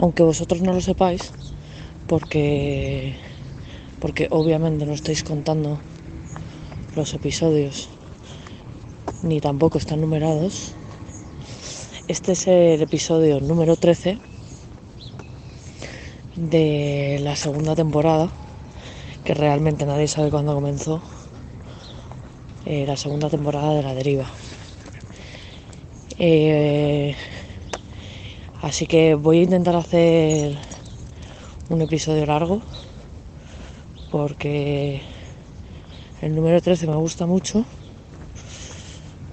aunque vosotros no lo sepáis, porque, porque obviamente no estáis contando los episodios, ni tampoco están numerados. Este es el episodio número 13 de la segunda temporada, que realmente nadie sabe cuándo comenzó, eh, la segunda temporada de La Deriva. Eh, así que voy a intentar hacer un episodio largo, porque el número 13 me gusta mucho,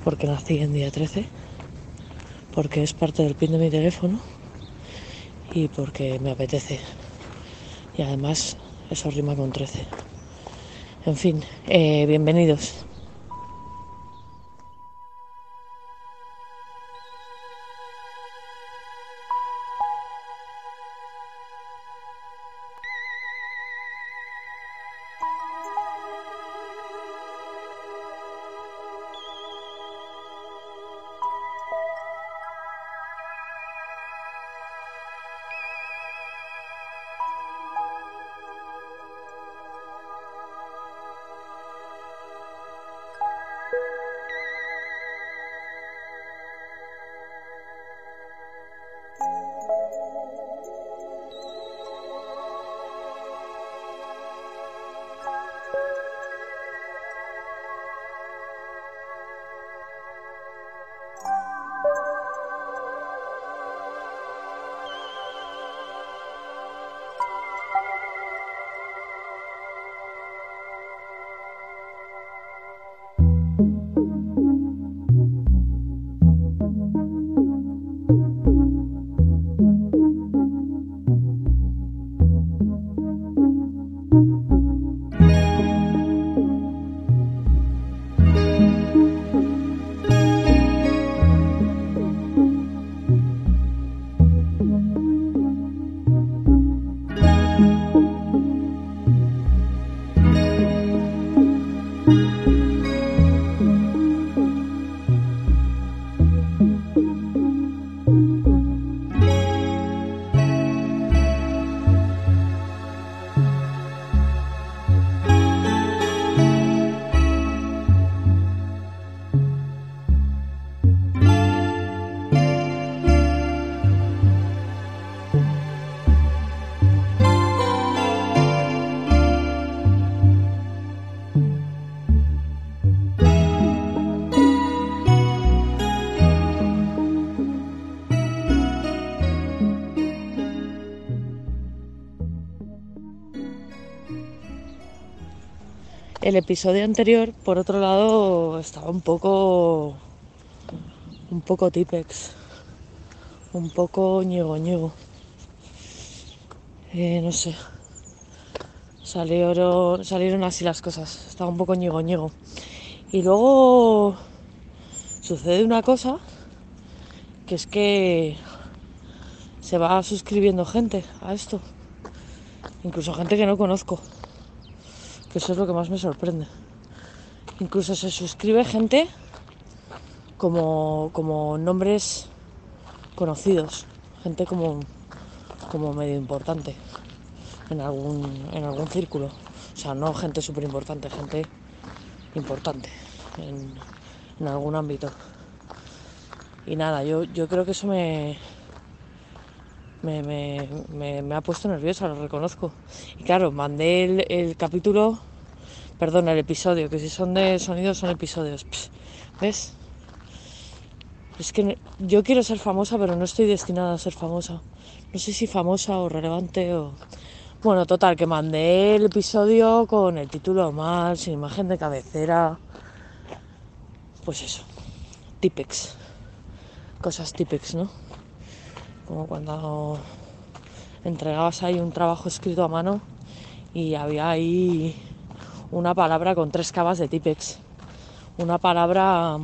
porque nací en día 13, porque es parte del pin de mi teléfono y porque me apetece. Y además eso rima con 13. En fin, eh, bienvenidos. El episodio anterior, por otro lado, estaba un poco. un poco tipex. Un poco ñego ñego. Eh, no sé. Salieron, salieron así las cosas. Estaba un poco ñego ñego. Y luego sucede una cosa que es que se va suscribiendo gente a esto. Incluso gente que no conozco eso es lo que más me sorprende. Incluso se suscribe gente como, como nombres conocidos, gente como, como medio importante en algún, en algún círculo. O sea, no gente súper importante, gente importante en, algún ámbito. Y nada, yo, yo creo que eso me, me, me, me, me, ha puesto nerviosa, lo reconozco. Y claro, mandé el, el, capítulo, perdón, el episodio, que si son de sonidos son episodios. ¿Ves? Es que yo quiero ser famosa, pero no estoy destinada a ser famosa. No sé si famosa o relevante o... Bueno, total, que mandé el episodio con el título mal, sin imagen de cabecera. Pues eso, Tipex. Cosas Tipex, ¿no? como cuando entregabas ahí un trabajo escrito a mano y había ahí una palabra con tres cabas de Tipex. Una palabra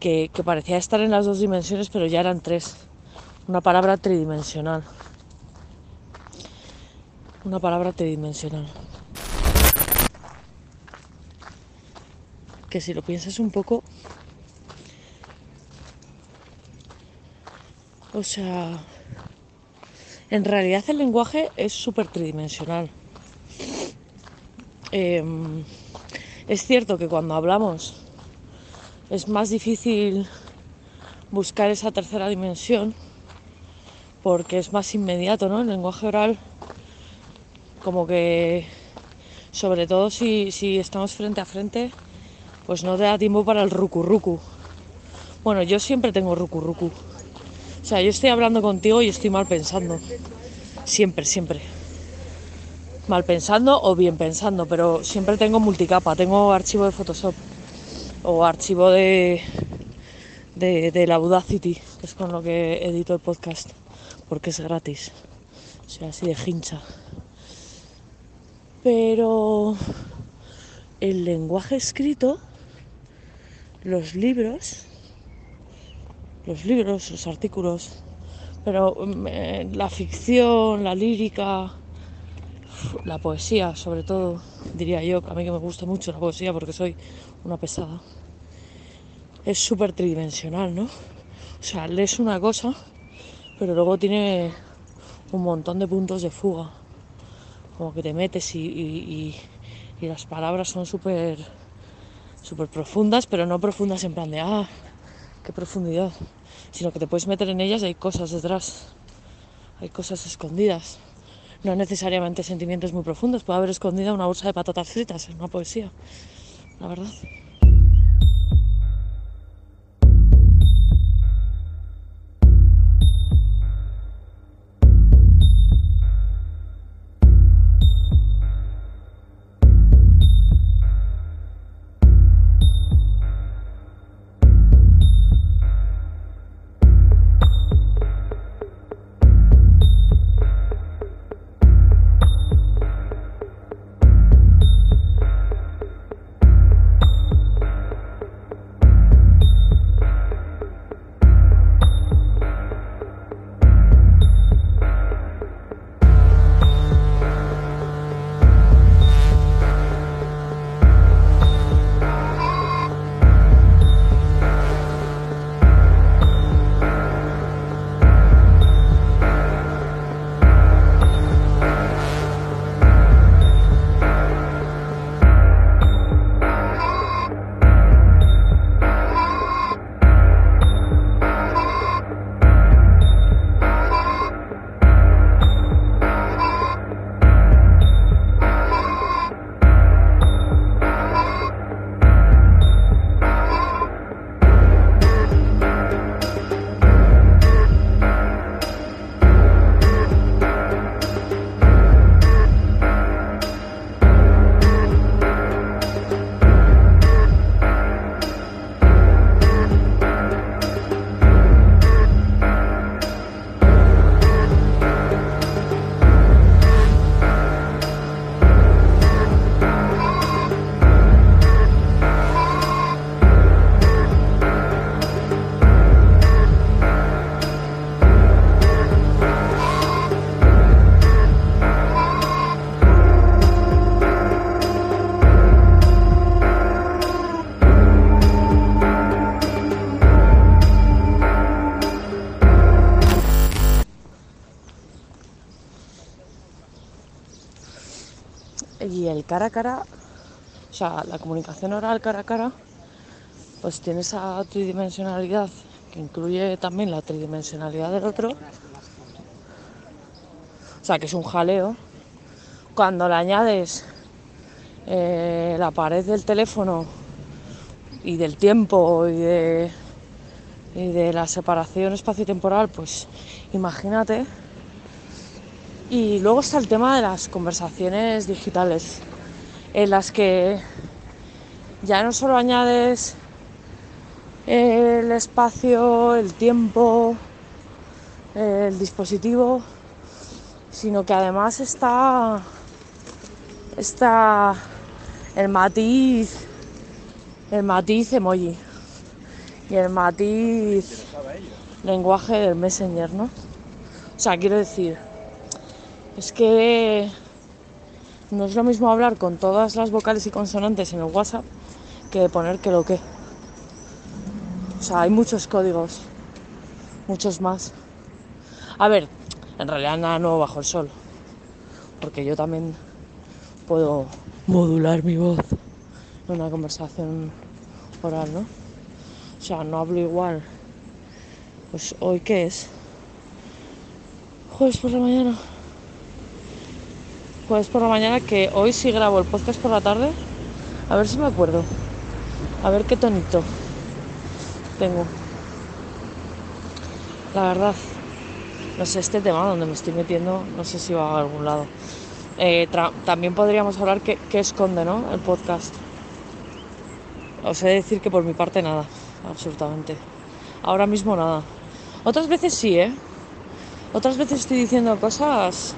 que, que, parecía estar en las dos dimensiones, pero ya eran tres. Una palabra tridimensional. Una palabra tridimensional. Que si lo piensas un poco, O sea, En realidad el lenguaje es súper tridimensional. Em, es cierto que cuando hablamos es más difícil buscar esa tercera dimensión porque es más inmediato, ¿no? El lenguaje oral, como que, sobre todo si, si estamos frente a frente, pues no te da tiempo para el rucu Bueno, yo siempre tengo rucu O sea, yo estoy hablando contigo y estoy mal pensando. Siempre, siempre. Mal pensando o bien pensando, pero siempre tengo multicapa, tengo archivo de Photoshop o archivo de, de, la Audacity, que es con lo que edito el podcast, porque es gratis. O sea, así de hincha. Pero el lenguaje escrito, los libros, los libros, los artículos, pero mm, eh, la ficción, la lírica, la poesía, sobre todo, diría yo, a mí que me gusta mucho la poesía porque soy una pesada, es súper tridimensional, ¿no? O sea, lees una cosa, pero luego tiene un montón de puntos de fuga, como que te metes y, y, las palabras son súper súper profundas, pero no profundas en plan de, ah, qué profundidad, sino que te puedes meter en ellas y hay cosas detrás, hay cosas escondidas no necesariamente sentimientos muy profundos. Puede haber escondida una bolsa de patatas fritas en una poesía, la verdad. Cara a cara, o sea, la comunicación oral cara a cara, pues tiene esa tridimensionalidad que incluye también la tridimensionalidad del otro. O sea, que es un jaleo. Cuando le añades eh, la pared del teléfono y del tiempo y de, y de la separación espacio-temporal, pues imagínate. Y luego está el tema de las conversaciones digitales en las que ya no solo añades el espacio, el tiempo, el dispositivo, sino que además está, está el matiz, el matiz emoji y el matiz lenguaje del messenger, ¿no? O sea, quiero decir, es que no es lo mismo hablar con todas las vocales y consonantes en el WhatsApp que poner que lo que. O sea, hay muchos códigos, muchos más. A ver, En realidad nada nuevo bajo el sol. Porque yo también puedo modular mi voz en una conversación oral, ¿no? O sea, no hablo igual. Pues hoy qué es? Jueves por la mañana. Jueves por la mañana que hoy sí grabo el podcast por la tarde. A ver si me acuerdo. A ver qué tonito tengo. La verdad, no sé, este tema donde me estoy metiendo, no sé si va a algún lado. Eh, también podríamos hablar qué, qué esconde, ¿no? El podcast. Os he de decir que por mi parte nada, absolutamente. Ahora mismo nada. Otras veces sí, ¿eh? Otras veces estoy diciendo cosas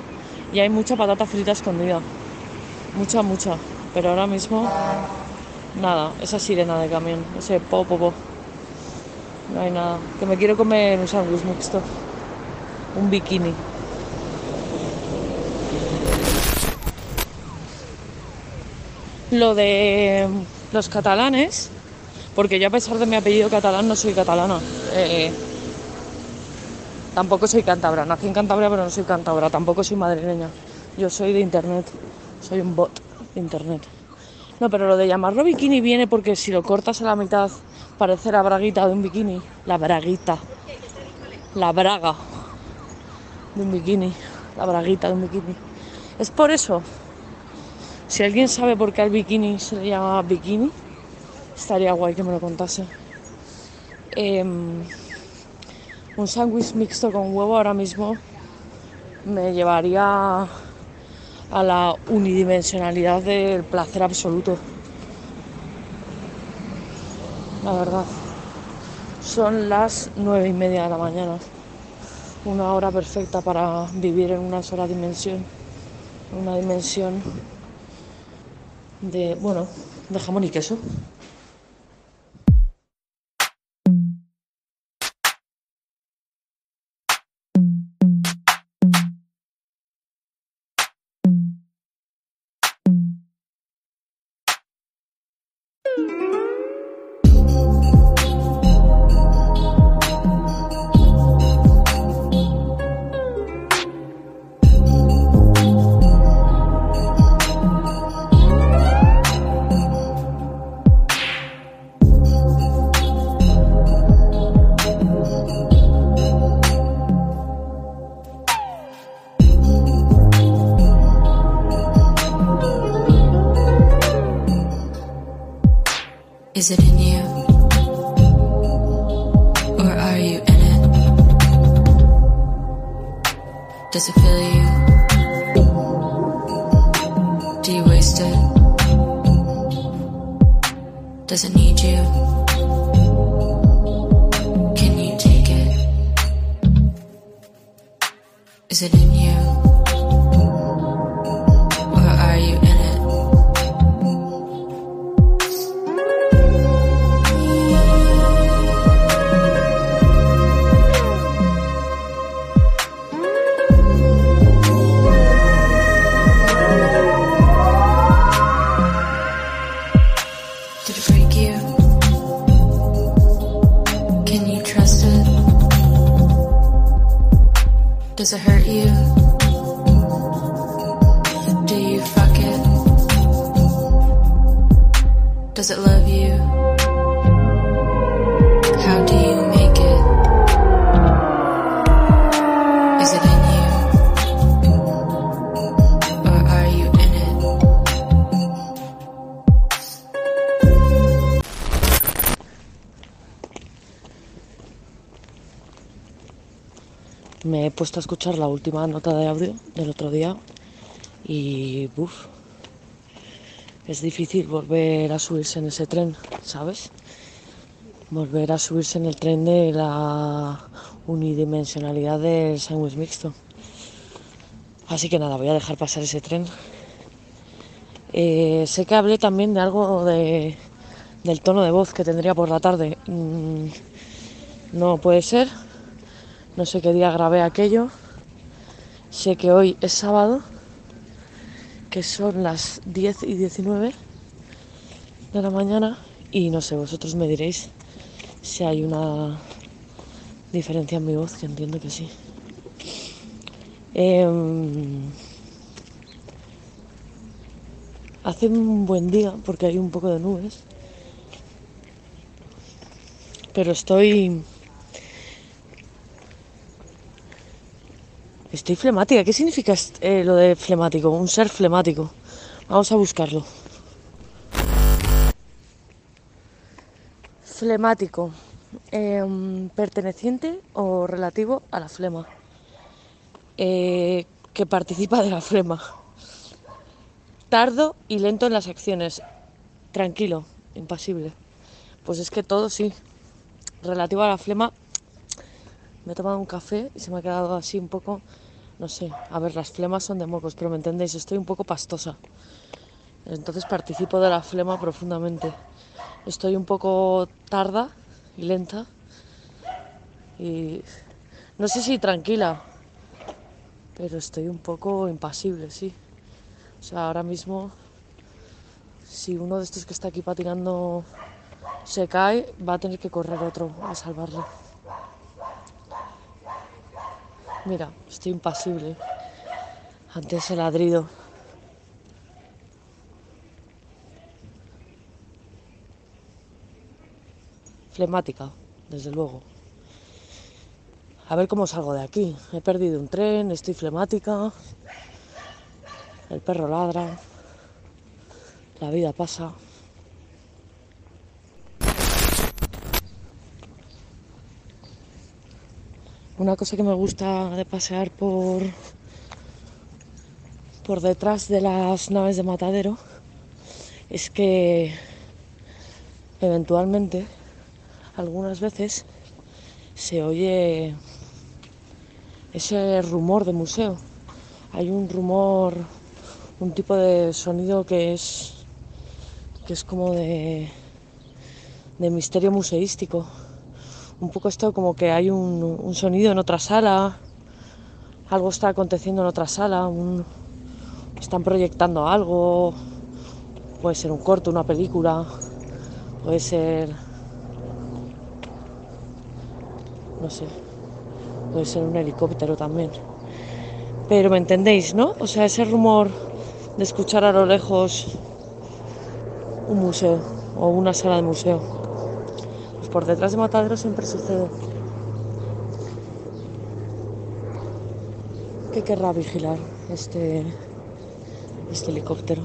y hay mucha patata frita escondida. Mucha, mucha. Pero ahora mismo, nada. Esa sirena de camión. Ese po, po. No hay nada. Que me quiero comer un sándwich mixto. Un bikini. Lo de los catalanes, porque yo a pesar de mi apellido catalán no soy catalana. Eh, tampoco soy cántabra. Nací en Cantabria, pero no soy cántabra. Tampoco soy madrileña. Yo soy de internet. Soy un bot de internet. No, pero lo de llamarlo bikini viene porque si lo cortas a la mitad parece la braguita de un bikini. La braguita. La braga de un bikini. La braguita de un bikini. Es por eso. Si alguien sabe por qué al bikini se le llama bikini, estaría guay que me lo contase. Em, un sándwich mixto con huevo ahora mismo me llevaría a la unidimensionalidad del placer absoluto. La verdad. Son las nueve y media de la mañana. Una hora perfecta para vivir en una sola dimensión. Una dimensión de, bueno, de jamón y queso. Is it in you? Or are you in it? Does it feel you? Escuchar la última nota de audio del otro día y uff, es difícil volver a subirse en ese tren, ¿sabes? Volver a subirse en el tren de la unidimensionalidad del sándwich mixto. Así que nada, voy a dejar pasar ese tren. Eh, sé que hablé también de algo de, del tono de voz que tendría por la tarde. Mm, no puede ser, no sé qué día grabé aquello. Sé que hoy es sábado, que son las 10 y 19 de la mañana y no sé, vosotros me diréis si hay una diferencia en mi voz, que entiendo que sí. Em, hace un buen día porque hay un poco de nubes, pero estoy Estoy flemática. ¿Qué significa eh, lo de flemático? Un ser flemático. Vamos a buscarlo. Flemático. Em, perteneciente o relativo a la flema. Eh, que participa de la flema. Tardo y lento en las acciones. Tranquilo, impasible. Pues es que todo sí. Relativo a la flema me he tomado un café y se me ha quedado así un poco, no sé, a ver, las flemas son de mocos, pero me entendéis, estoy un poco pastosa. Entonces participo de la flema profundamente. Estoy un poco tarda y lenta y no sé si tranquila, pero estoy un poco impasible, sí. O sea, ahora mismo, si uno de estos que está aquí patinando se cae, va a tener que correr otro a salvarlo. Mira, estoy impasible ante ese ladrido. Flemática, desde luego. A ver cómo salgo de aquí. He perdido un tren, estoy flemática. El perro ladra. La vida pasa. Una cosa que me gusta de pasear por, por detrás de las naves de matadero es que eventualmente, algunas veces, se oye ese rumor de museo. Hay un rumor, un tipo de sonido que es, que es como de, de misterio museístico un poco esto como que hay un, sonido en otra sala, algo está aconteciendo en otra sala, están proyectando algo, puede ser un corto, una película, puede ser, no sé, puede ser un helicóptero también. Pero me entendéis, ¿no? O sea, ese rumor de escuchar a lo lejos un museo o una sala de museo por detrás de Matadero siempre sucede. ¿Qué querrá vigilar este, este helicóptero?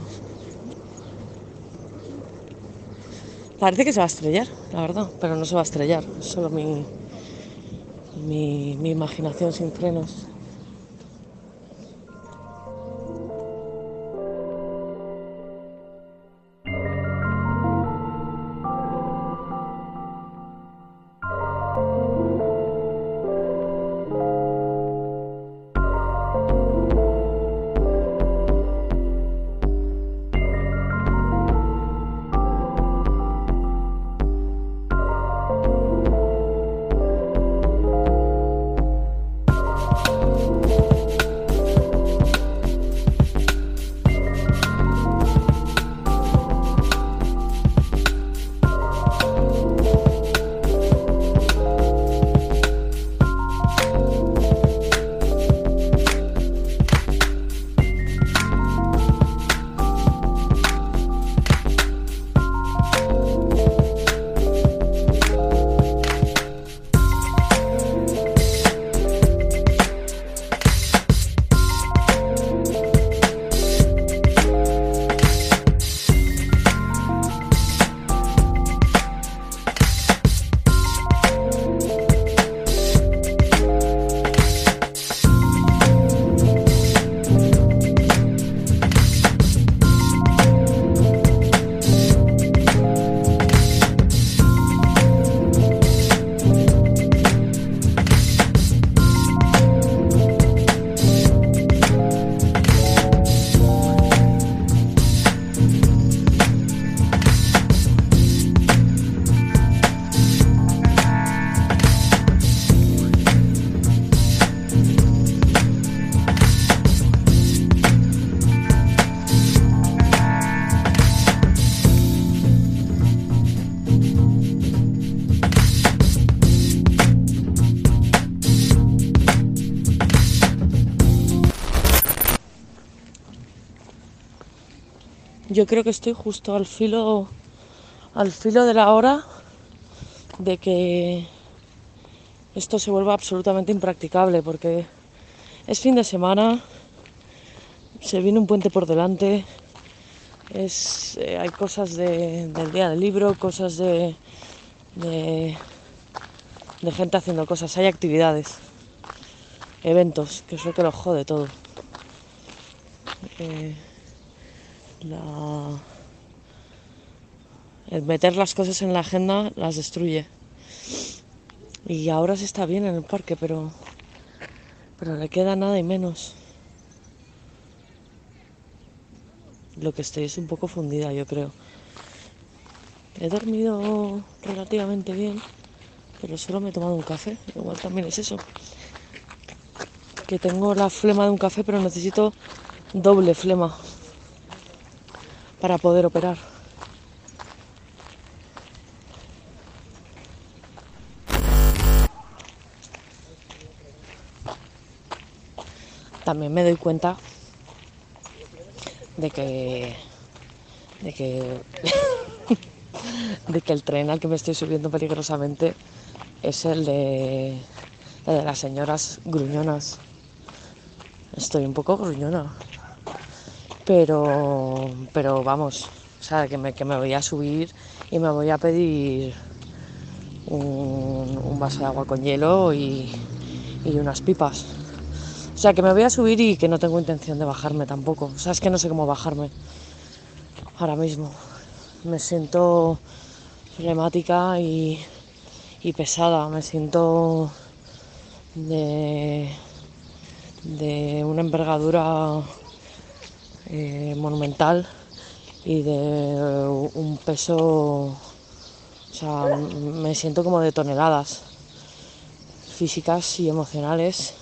Parece que se va a estrellar, la verdad, pero no se va a estrellar, es solo mi, mi, mi imaginación sin frenos. Yo creo que estoy justo al filo, al filo de la hora de que esto se vuelva absolutamente impracticable porque es fin de semana, se viene un puente por delante, eh, hay cosas de- del día del libro, cosas de gente haciendo cosas, hay actividades, eventos, que es lo que lo jode todo. Eh, la- el meter las cosas en la agenda las destruye. Y ahora se está bien en el parque, pero, pero le queda nada y menos. Lo que estoy es un poco fundida, yo creo. He dormido relativamente bien, pero solo me he tomado un café. Igual también es eso. Que tengo la flema de un café, pero necesito doble flema para poder operar. También me doy cuenta de que de que de que el tren al que me estoy subiendo peligrosamente es el de el de las señoras gruñonas. Estoy un poco gruñona. Pero pero vamos, o sea, que me, que me voy a subir y me voy a pedir un, vaso de agua con hielo y, y unas pipas. O sea, que me voy a subir y que no tengo intención de bajarme tampoco. O sea, es que no sé cómo bajarme ahora mismo. Me siento flemática y, y pesada. Me siento de, de una envergadura eh, monumental y de un peso, o sea, me siento como de toneladas físicas y emocionales.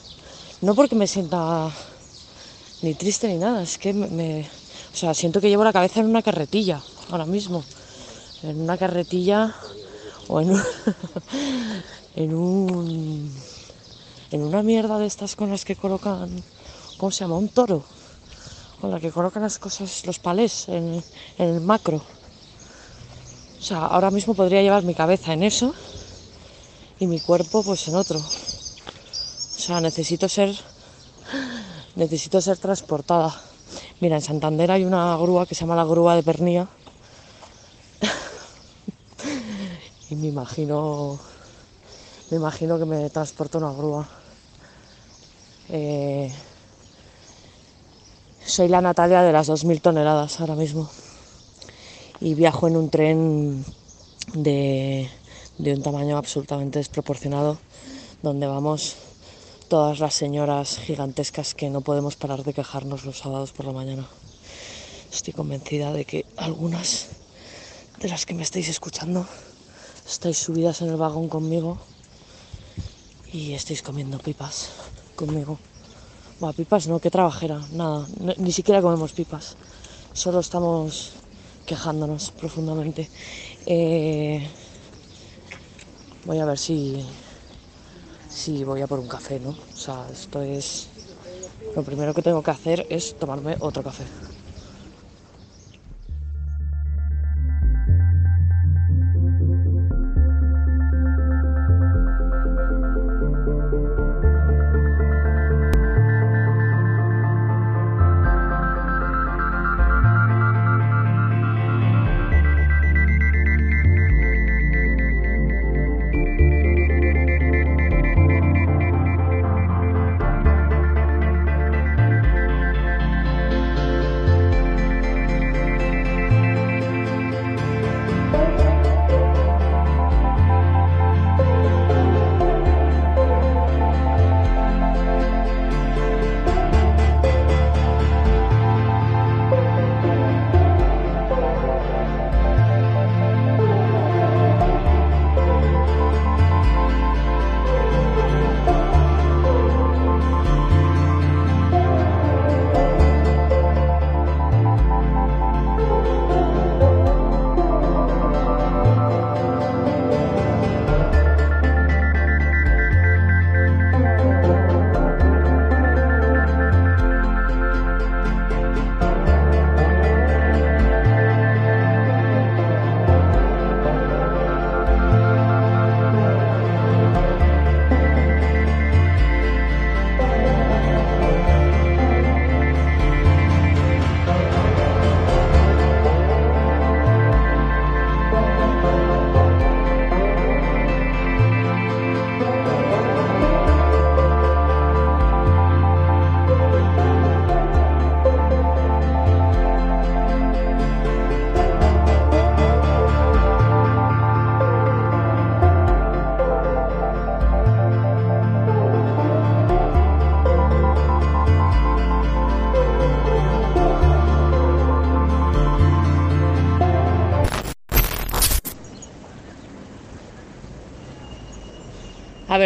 No porque me sienta ni triste ni nada, es que me, me- o sea, siento que llevo la cabeza en una carretilla ahora mismo. En una carretilla o en un, en un en una mierda de estas con las que colocan, ¿cómo se llama? Un toro. Con la que colocan las cosas, los palés en, el macro. O sea, ahora mismo podría llevar mi cabeza en eso y mi cuerpo pues en otro. O sea, necesito ser necesito ser transportada. Mira, en Santander hay una grúa que se llama la grúa de Pernía. y me imagino me imagino que me transporta una grúa. Eh, soy la Natalia de las 2.000 toneladas ahora mismo. Y viajo en un tren de, de un tamaño absolutamente desproporcionado, donde vamos todas las señoras gigantescas que no podemos parar de quejarnos los sábados por la mañana. Estoy convencida de que algunas de las que me estáis escuchando estáis subidas en el vagón conmigo y estáis comiendo pipas conmigo. Bueno, pipas no, qué trabajera, nada, ni siquiera comemos pipas, solo estamos quejándonos profundamente. Eh, voy a ver si, si voy a por un café, ¿no? O sea, esto es... Lo primero que tengo que hacer es tomarme otro café.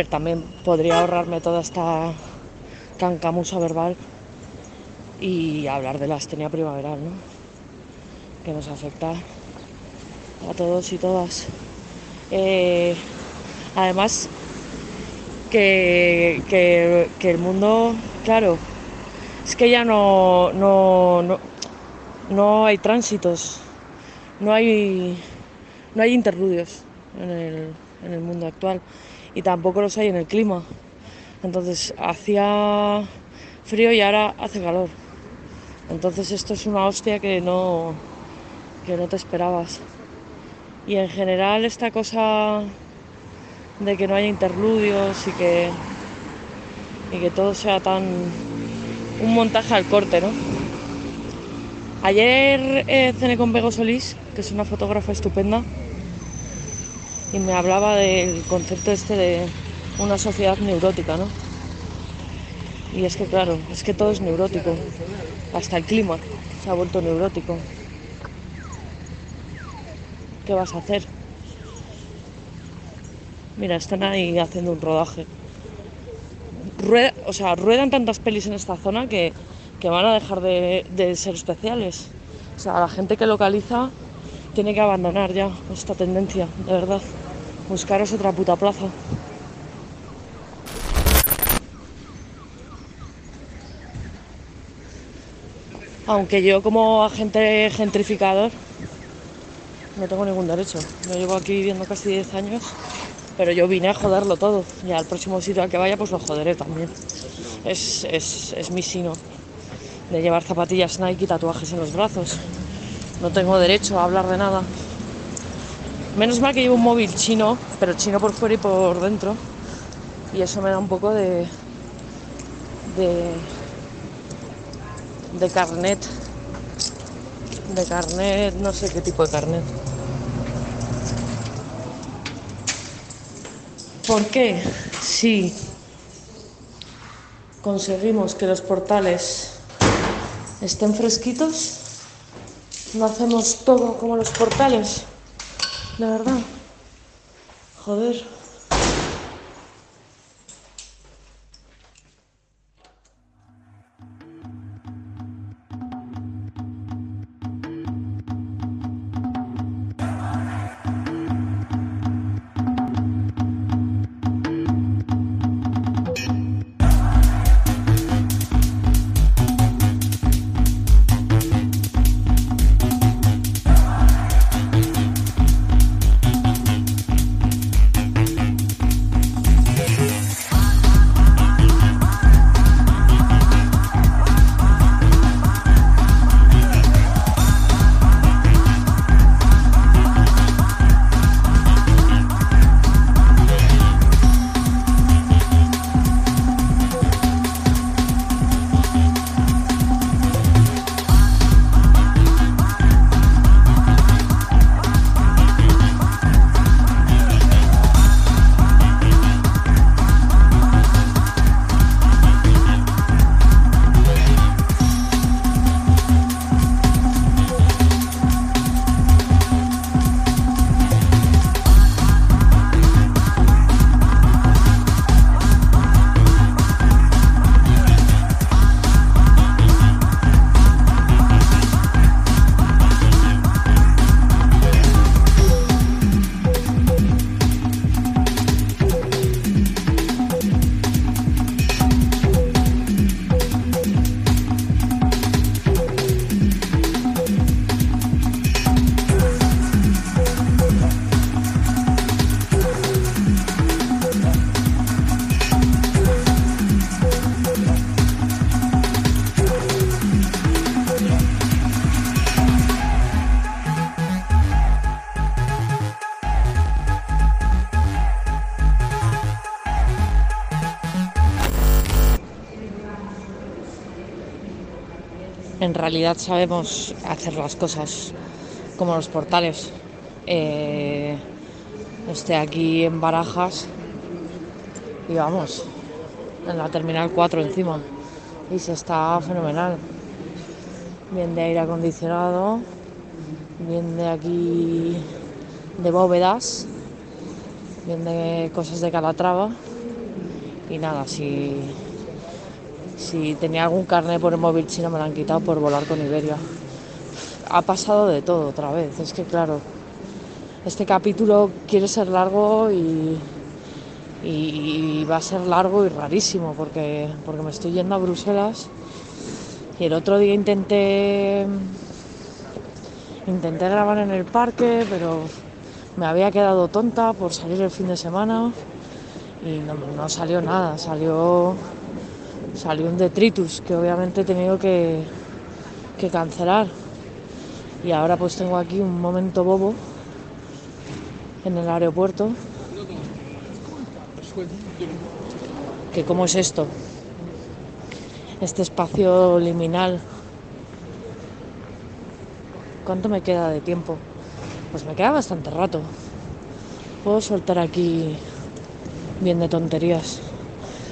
También podría ahorrarme toda esta cancamusa verbal y hablar de la astenia primaveral, ¿no? Que nos afecta a todos y todas. Eh, además, que, que, el mundo, claro, es que ya no, no, no, no hay tránsitos, no hay, no hay interludios en el, en el mundo actual y tampoco los hay en el clima. Entonces hacía frío y ahora hace calor. Entonces esto es una hostia que no, que no te esperabas. Y en general esta cosa de que no haya interludios y que, y que todo sea tan un montaje al corte, ¿no? Ayer eh, cené con Bego Solís, que es una fotógrafa estupenda, y me hablaba del concepto este de una sociedad neurótica, ¿no? Y es que claro, es que todo es neurótico, hasta el clima se ha vuelto neurótico. ¿Qué vas a hacer? Mira, están ahí haciendo un rodaje. o sea, ruedan tantas pelis en esta zona que, van a dejar de, de ser especiales. O sea, la gente que localiza tiene que abandonar ya esta tendencia, de verdad. Buscaros otra puta plaza. Aunque yo como agente gentrificador no tengo ningún derecho. Yo llevo aquí viviendo casi 10 años, pero yo vine a joderlo todo. Y al próximo sitio al que vaya pues lo joderé también. Es, es, es mi sino de llevar zapatillas Nike y tatuajes en los brazos. No tengo derecho a hablar de nada. Menos mal que llevo un móvil chino, pero chino por fuera y por dentro. Y eso me da un poco de. de. de carnet. De carnet, no sé qué tipo de carnet. ¿Por qué? Si conseguimos que los portales estén fresquitos, no hacemos todo como los portales. La verdad. Joder. Realidad sabemos hacer las cosas como los portales. Eh, aquí en Barajas y vamos, en la terminal 4 encima. Y se está fenomenal. Bien de aire acondicionado, bien de aquí de bóvedas, bien de cosas de Calatrava y nada, si, si tenía algún carnet por el móvil chino me lo han quitado por volar con Iberia. Ha pasado de todo otra vez, es que claro, este capítulo quiere ser largo y, va a ser largo y rarísimo porque, porque me estoy yendo a Bruselas y el otro día intenté intenté grabar en el parque pero me había quedado tonta por salir el fin de semana y no, salió nada, salió, salió un detritus que obviamente he tenido que, que cancelar. Y ahora pues tengo aquí un momento bobo en el aeropuerto. Que cómo es esto, este espacio liminal. ¿Cuánto me queda de tiempo? Pues me queda bastante rato. Puedo soltar aquí bien de tonterías.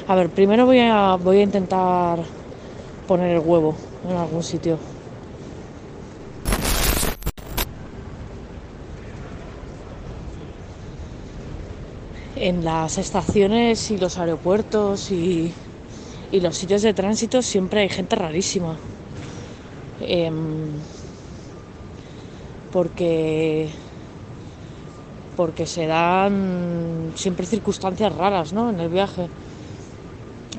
A ver, primero voy a, voy a intentar poner el huevo en algún sitio. En las estaciones y los aeropuertos y, y los sitios de tránsito siempre hay gente rarísima. Em, porque porque se dan siempre circunstancias raras ¿no? en el viaje.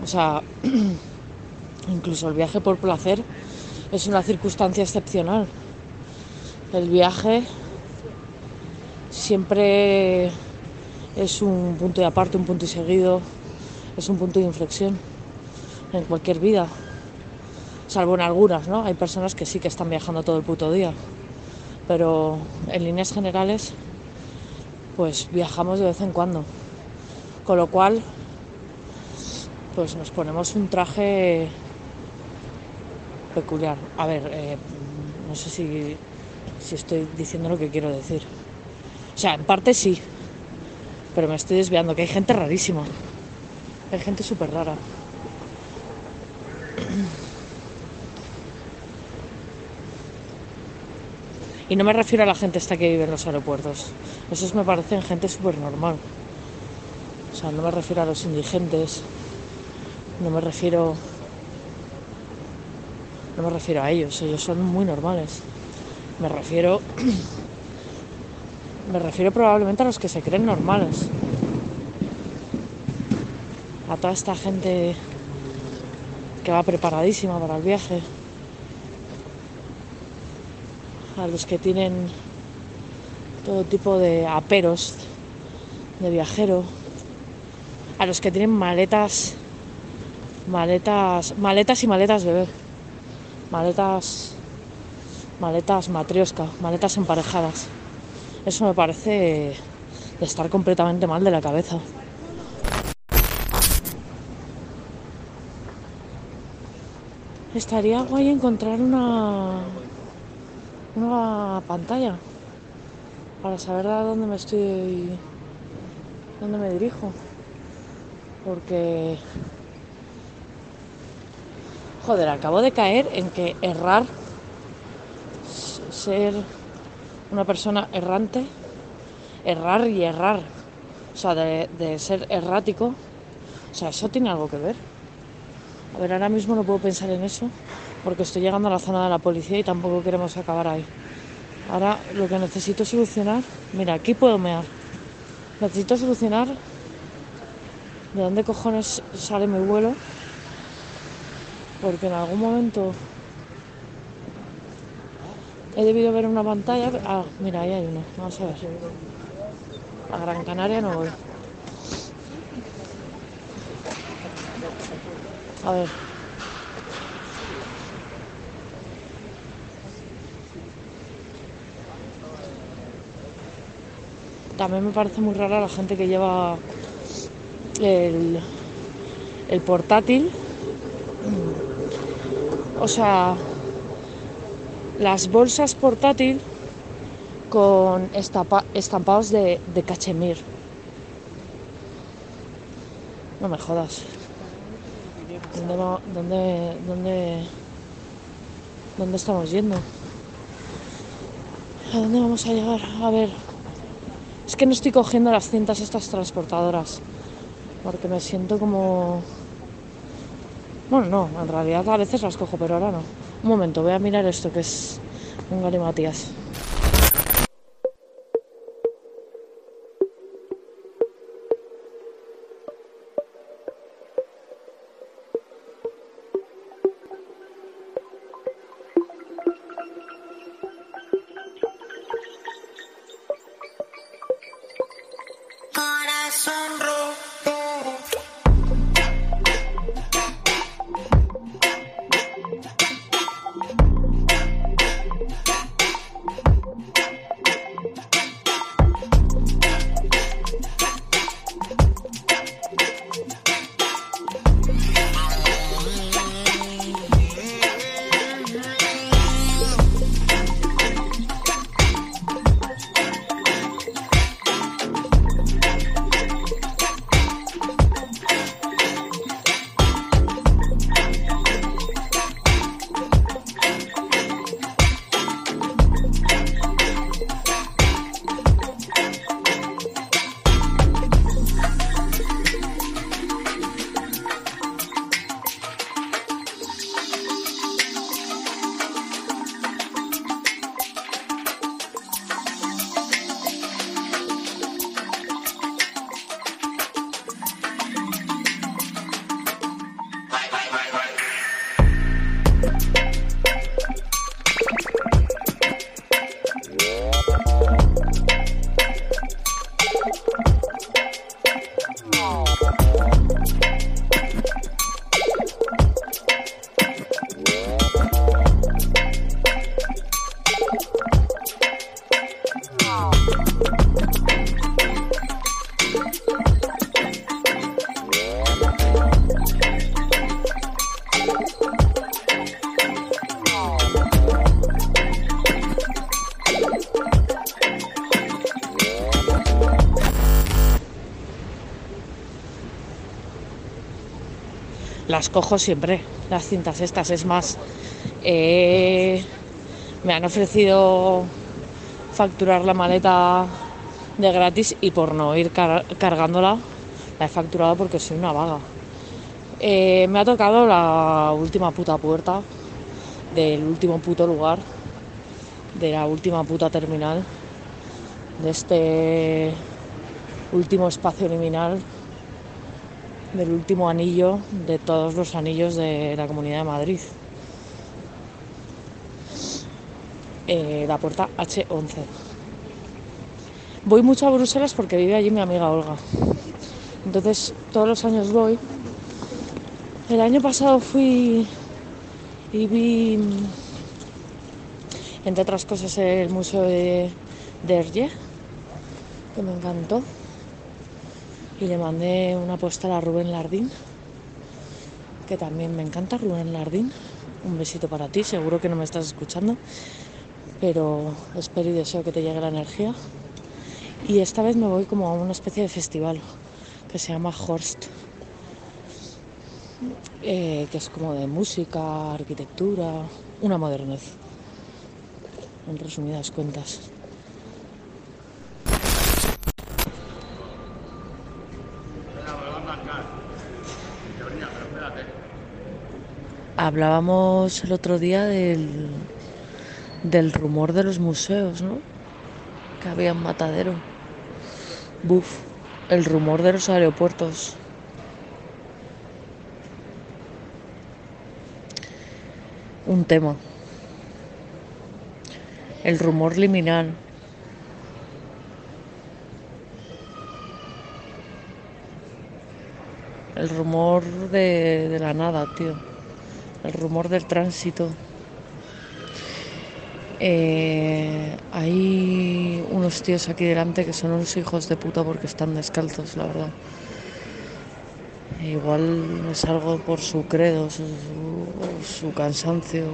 O sea, incluso el viaje por placer es una circunstancia excepcional. El viaje siempre es un punto de aparte, un punto y seguido, es un punto de inflexión en cualquier vida. Salvo en algunas, ¿no? Hay personas que sí que están viajando todo el puto día. Pero en líneas generales pues viajamos de vez en cuando. Con lo cual, pues nos ponemos un traje peculiar. A ver, eh, no sé si, estoy diciendo lo que quiero decir. O sea, en parte sí, pero me estoy desviando, que hay gente rarísima. Hay gente súper rara. Y no me refiero a la gente esta que vive en los aeropuertos. Esos me parecen gente súper normal. O sea, no me refiero a los indigentes. No me refiero. No me refiero a ellos. Ellos son muy normales. Me refiero. Me refiero probablemente a los que se creen normales. A toda esta gente que va preparadísima para el viaje a los que tienen todo tipo de aperos de viajero, a los que tienen maletas, maletas, maletas y maletas bebé, maletas, maletas matriosca, maletas emparejadas. Eso me parece de estar completamente mal de la cabeza. Estaría guay encontrar una una pantalla para saber a dónde me estoy, dónde me dirijo. Porque, joder, acabo de caer en que errar, ser una persona errante, errar y errar, o sea, de, ser errático, o sea, eso tiene algo que ver. A ver, ahora mismo no puedo pensar en eso porque estoy llegando a la zona de la policía y tampoco queremos acabar ahí. Ahora lo que necesito solucionar, mira, aquí puedo mear. Necesito solucionar de dónde cojones sale mi vuelo, porque en algún momento he debido ver una pantalla. Ah, mira, ahí hay uno. Vamos a ver. A Gran Canaria no voy. A ver. También me parece muy rara la gente que lleva el, el portátil. O sea, las bolsas portátil con estampados de, de cachemir. No me jodas. ¿Dónde, dónde, dónde, estamos yendo? ¿A dónde vamos a llegar? A ver. Es que no estoy cogiendo las cintas estas transportadoras. porque me siento como... Bueno, no, en realidad a veces las cojo, pero ahora no. Un momento, voy a mirar esto que es un galimatías. Las cojo siempre, las cintas estas. Es más, eh, me han ofrecido facturar la maleta de gratis y por no ir car- cargándola, la he facturado porque soy una vaga. Eh, me ha tocado la última puta puerta del último puto lugar, de la última puta terminal, de este último espacio liminal del último anillo de todos los anillos de la Comunidad de Madrid. Eh, la puerta H11. Voy mucho a Bruselas porque vive allí mi amiga Olga. Entonces todos los años voy. El año pasado fui y vi, entre otras cosas, el Museo de, de que me encantó y le mandé una postal a Rubén Lardín, que también me encanta Rubén Lardín. Un besito para ti, seguro que no me estás escuchando, pero espero y deseo que te llegue la energía. Y esta vez me voy como a una especie de festival que se llama Horst, eh, que es como de música, arquitectura, una modernez, en resumidas cuentas. Hablábamos el otro día del, del rumor de los museos, ¿no? Que había en Matadero. Buf, el rumor de los aeropuertos. Un tema. El rumor liminal. El rumor de la nada, tío. El rumor del tránsito. Eh, hay unos tíos aquí delante que son unos hijos de puta porque están descalzos, la verdad. Igual es algo por su credo, su, su cansancio,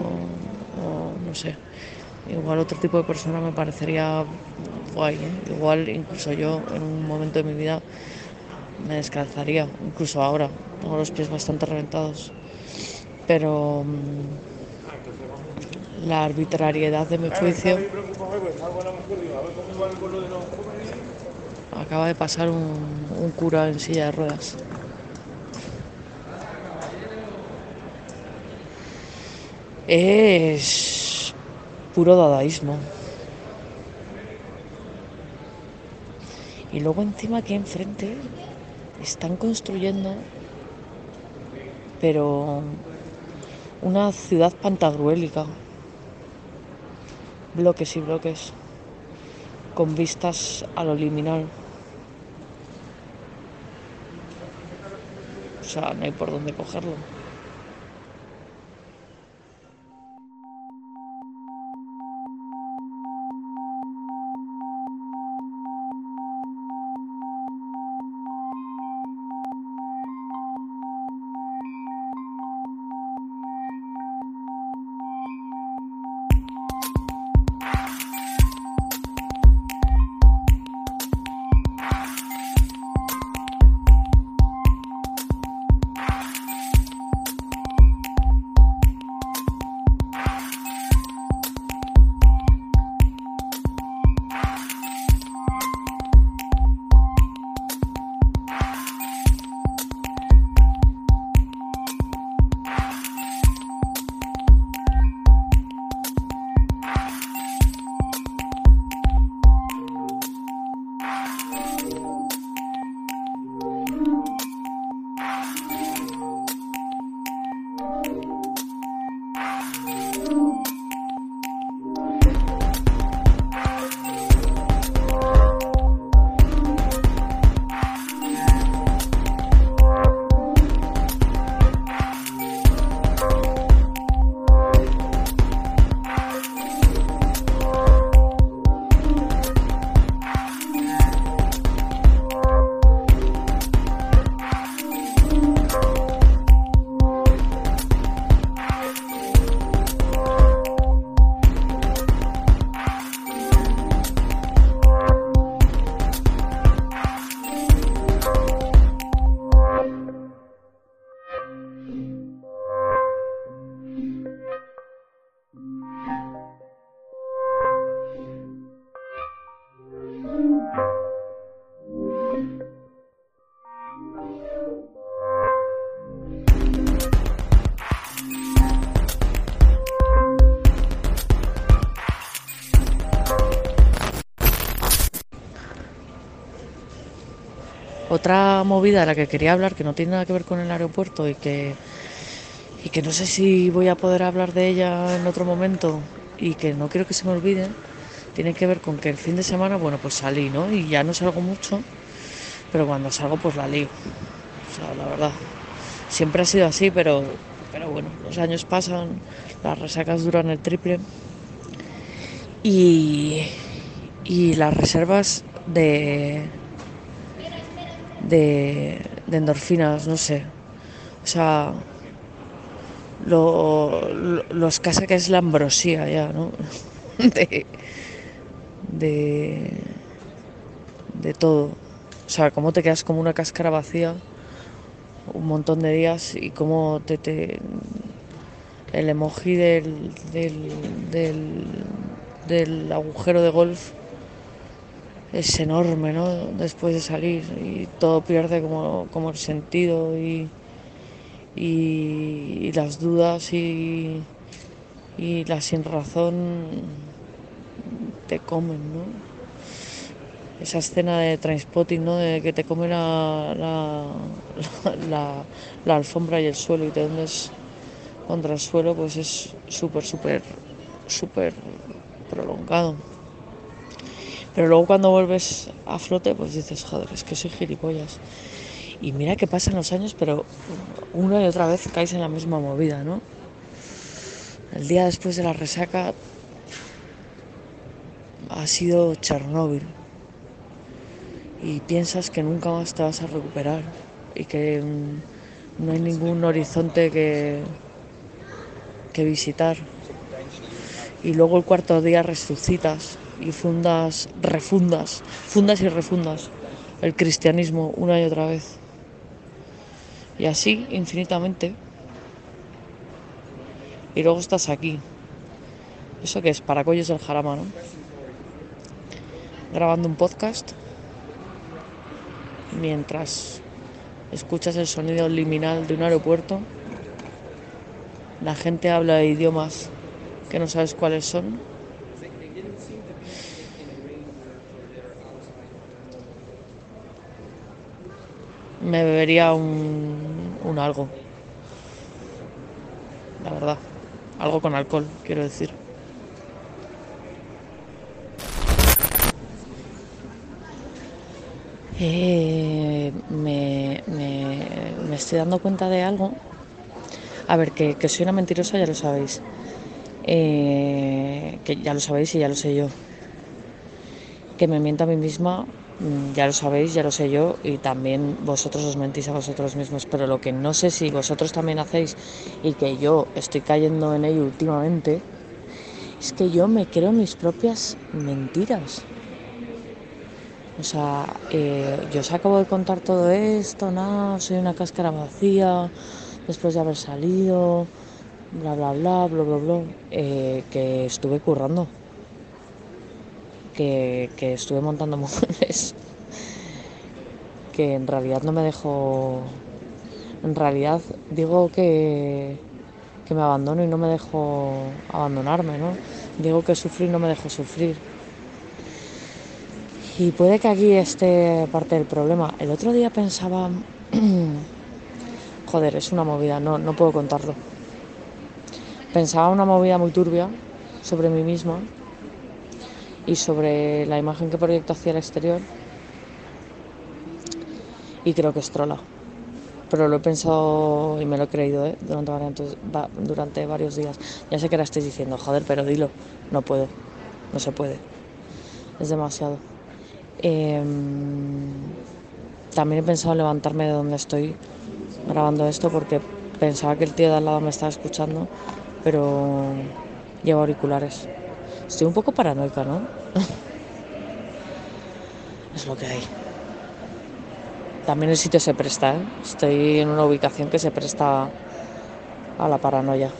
o no sé. Igual otro tipo de persona me parecería guay, ¿eh? Igual incluso yo en un momento de mi vida me descalzaría, incluso ahora. Tengo los pies bastante reventados pero mm, la arbitrariedad de mi juicio acaba de pasar un, cura en silla de ruedas. Es puro dadaísmo. Y luego encima aquí enfrente están construyendo, pero una ciudad pantagruélica. Bloques y bloques, con vistas a lo liminal. O sea, no hay por dónde cogerlo. Otra movida de la que quería hablar, que no tiene nada que ver con el aeropuerto y que, y que no sé si voy a poder hablar de ella en otro momento y que no quiero que se me olvide, tiene que ver con que el fin de semana, bueno, pues salí, ¿no? Y ya no salgo mucho, pero cuando salgo pues la lío. O sea, la verdad. Siempre ha sido así, pero, pero bueno, los años pasan, las resacas duran el triple. Y, y las reservas de, de, endorfinas, no sé. O sea, lo, lo, escasa que es la ambrosía ya, ¿no? De, de, todo. O sea, cómo te quedas como una cáscara vacía un montón de días y cómo te, te el emoji del, del, del agujero de golf es enorme, ¿no? Después de salir y todo pierde como, como el sentido y, y, las dudas y, y la sin razón te comen, ¿no? Esa escena de Trainspotting, ¿no? De que te come la, la, la, la alfombra y el suelo y te hundes contra el suelo, pues es súper, súper, súper prolongado. Pero luego cuando vuelves a flote, pues dices, joder, es que soy gilipollas. Y mira que pasan los años, pero una y otra vez caes en la misma movida, ¿no? El día después de la resaca ha sido Chernóbil. Y piensas que nunca más te vas a recuperar y que mm, no hay ningún horizonte que, que visitar. Y luego el cuarto día resucitas y fundas, refundas, fundas y refundas el cristianismo una y otra vez. Y así infinitamente. Y luego estás aquí. ¿Eso qué es? Paracollos del Jarama, ¿no? Grabando un podcast mientras escuchas el sonido liminal de un aeropuerto la gente habla idiomas que no sabes cuáles son. Me bebería un, un algo. La verdad. Algo con alcohol, quiero decir. Eh, me, me- me estoy dando cuenta de algo. A ver, que, que soy una mentirosa ya lo sabéis. Eh, que ya lo sabéis y ya lo sé yo. Que me miento a mí misma, ya lo sabéis, ya lo sé yo. Y también vosotros os mentís a vosotros mismos. Pero lo que no sé si vosotros también hacéis y que yo estoy cayendo en ello últimamente, es que yo me creo mis propias mentiras. O sea, eh, yo os acabo de contar todo esto, nada, soy una cáscara vacía, después de haber salido, bla, bla, bla, bla, bla, bla, eh, que estuve currando, que, estuve montando muebles, que en realidad no me dejo, en realidad digo que, que me abandono y no me dejo abandonarme, ¿no? Digo que sufrí y no me dejo sufrir. Y puede que aquí esté parte del problema. El otro día pensaba, joder, es una movida, no, no puedo contarlo. Pensaba una movida muy turbia sobre mí misma y sobre la imagen que proyecto hacia el exterior. Y creo que es trola. Pero lo he pensado y me lo he creído ¿eh? durante, varios, va- durante varios días. Ya sé que ahora estáis diciendo, joder, pero dilo. No puedo. No se puede. Es demasiado. Em, también he pensado en levantarme de donde estoy grabando esto porque pensaba que el tío de al lado me estaba escuchando, pero llevo auriculares. Estoy un poco paranoica, ¿no? es lo que hay. También el sitio se presta, ¿eh? Estoy en una ubicación que se presta a la paranoia.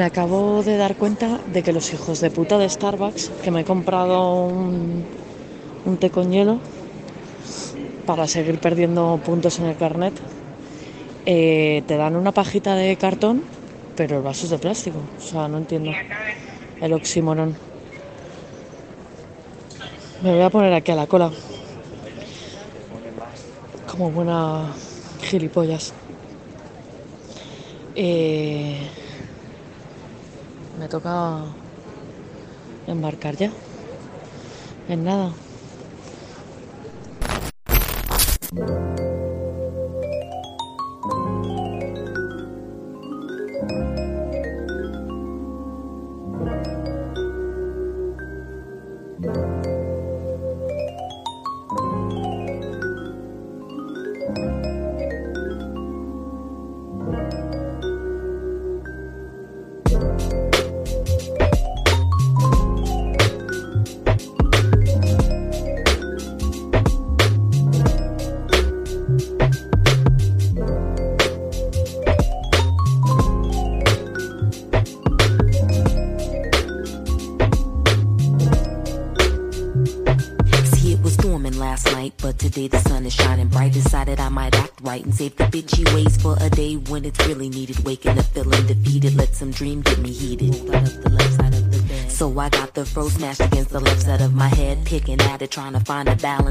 Me acabo de dar cuenta de que los hijos de puta de Starbucks, que me he comprado un, un té con hielo para seguir perdiendo puntos en el carnet, eh, te dan una pajita de cartón, pero el vaso es de plástico. O sea, no entiendo el oxímoron. Me voy a poner aquí a la cola. Como buena gilipollas. Eh, toca embarcar ya. En nada. Smashed against the left side of my head, picking at it, trying to find a balance.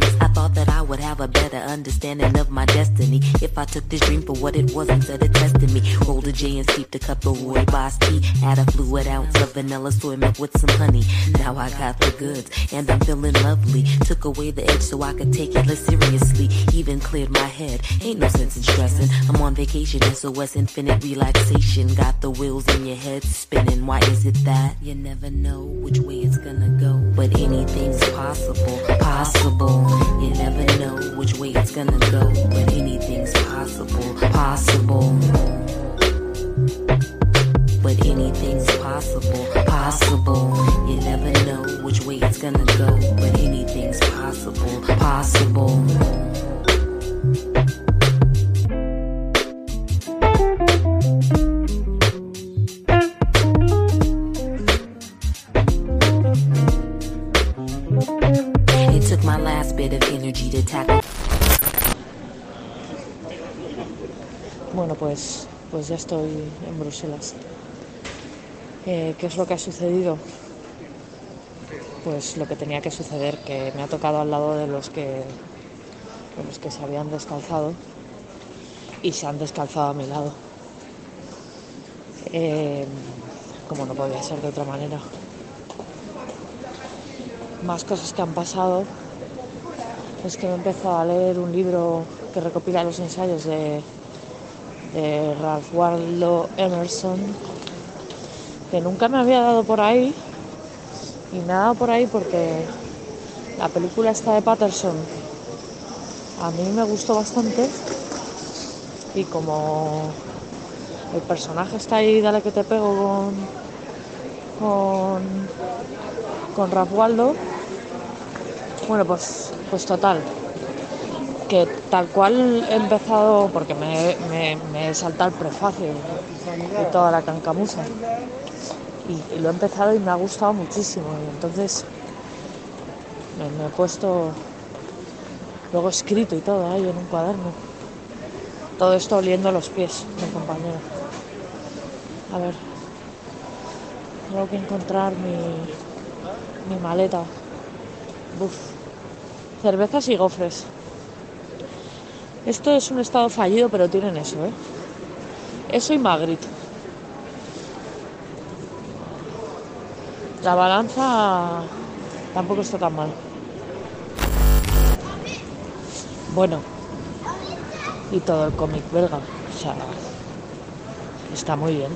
I took this dream for what it was instead of testing me. Rolled a J and steeped a cup of rooibos tea. Add a fluid ounce of vanilla soy milk with some honey. Now I got the goods and I'm feeling lovely. Took away the edge so I could take it less seriously. Even cleared my head. Ain't no sense in stressing. I'm on vacation, SOS infinite relaxation. Got the wheels in your head spinning. Why is it that you never know which way it's gonna go? But anything's possible, possible. You never know which way it's gonna go. But possible, possible. Estoy en Bruselas. Eh, ¿Qué es lo que ha sucedido? Pues lo que tenía que suceder, que me ha tocado al lado de los que, de los que se habían descalzado y se han descalzado a mi lado. Eh, como no podía ser de otra manera. Más cosas que han pasado es que he empezado a leer un libro que recopila los ensayos de, de Ralph Waldo Emerson, que nunca me había dado por ahí, y me ha dado por ahí porque la película esta de Patterson a mí me gustó bastante, y como el personaje está ahí, dale que te pego con, con, con Ralph Waldo, bueno, pues, pues total, que tal cual he empezado, porque me, me, me he saltado el prefacio y toda la cancamusa, y, lo he empezado y me ha gustado muchísimo, y entonces me, me he puesto luego escrito y todo ahí en un cuaderno. Todo esto oliendo los pies, mi compañero. A ver, tengo que encontrar mi, mi maleta. Buf. Cervezas y gofres. Esto es un estado fallido, pero tienen eso, ¿eh? Eso y Magritte. La balanza tampoco está tan mal. Bueno, y todo el cómic belga. O sea, está muy bien.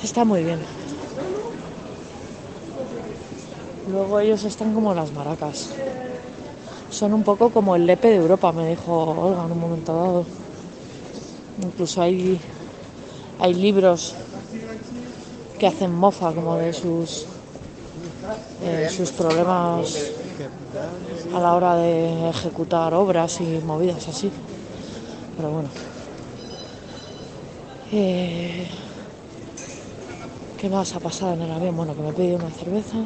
Está muy bien. Luego ellos están como las maracas. Son un poco como el lepe de Europa, me dijo Olga en un momento dado. Incluso hay, hay libros que hacen mofa como de sus, eh, sus problemas a la hora de ejecutar obras y movidas así. Pero bueno. Eh, ¿Qué más ha pasado en el avión? Bueno, que me pedido una cerveza.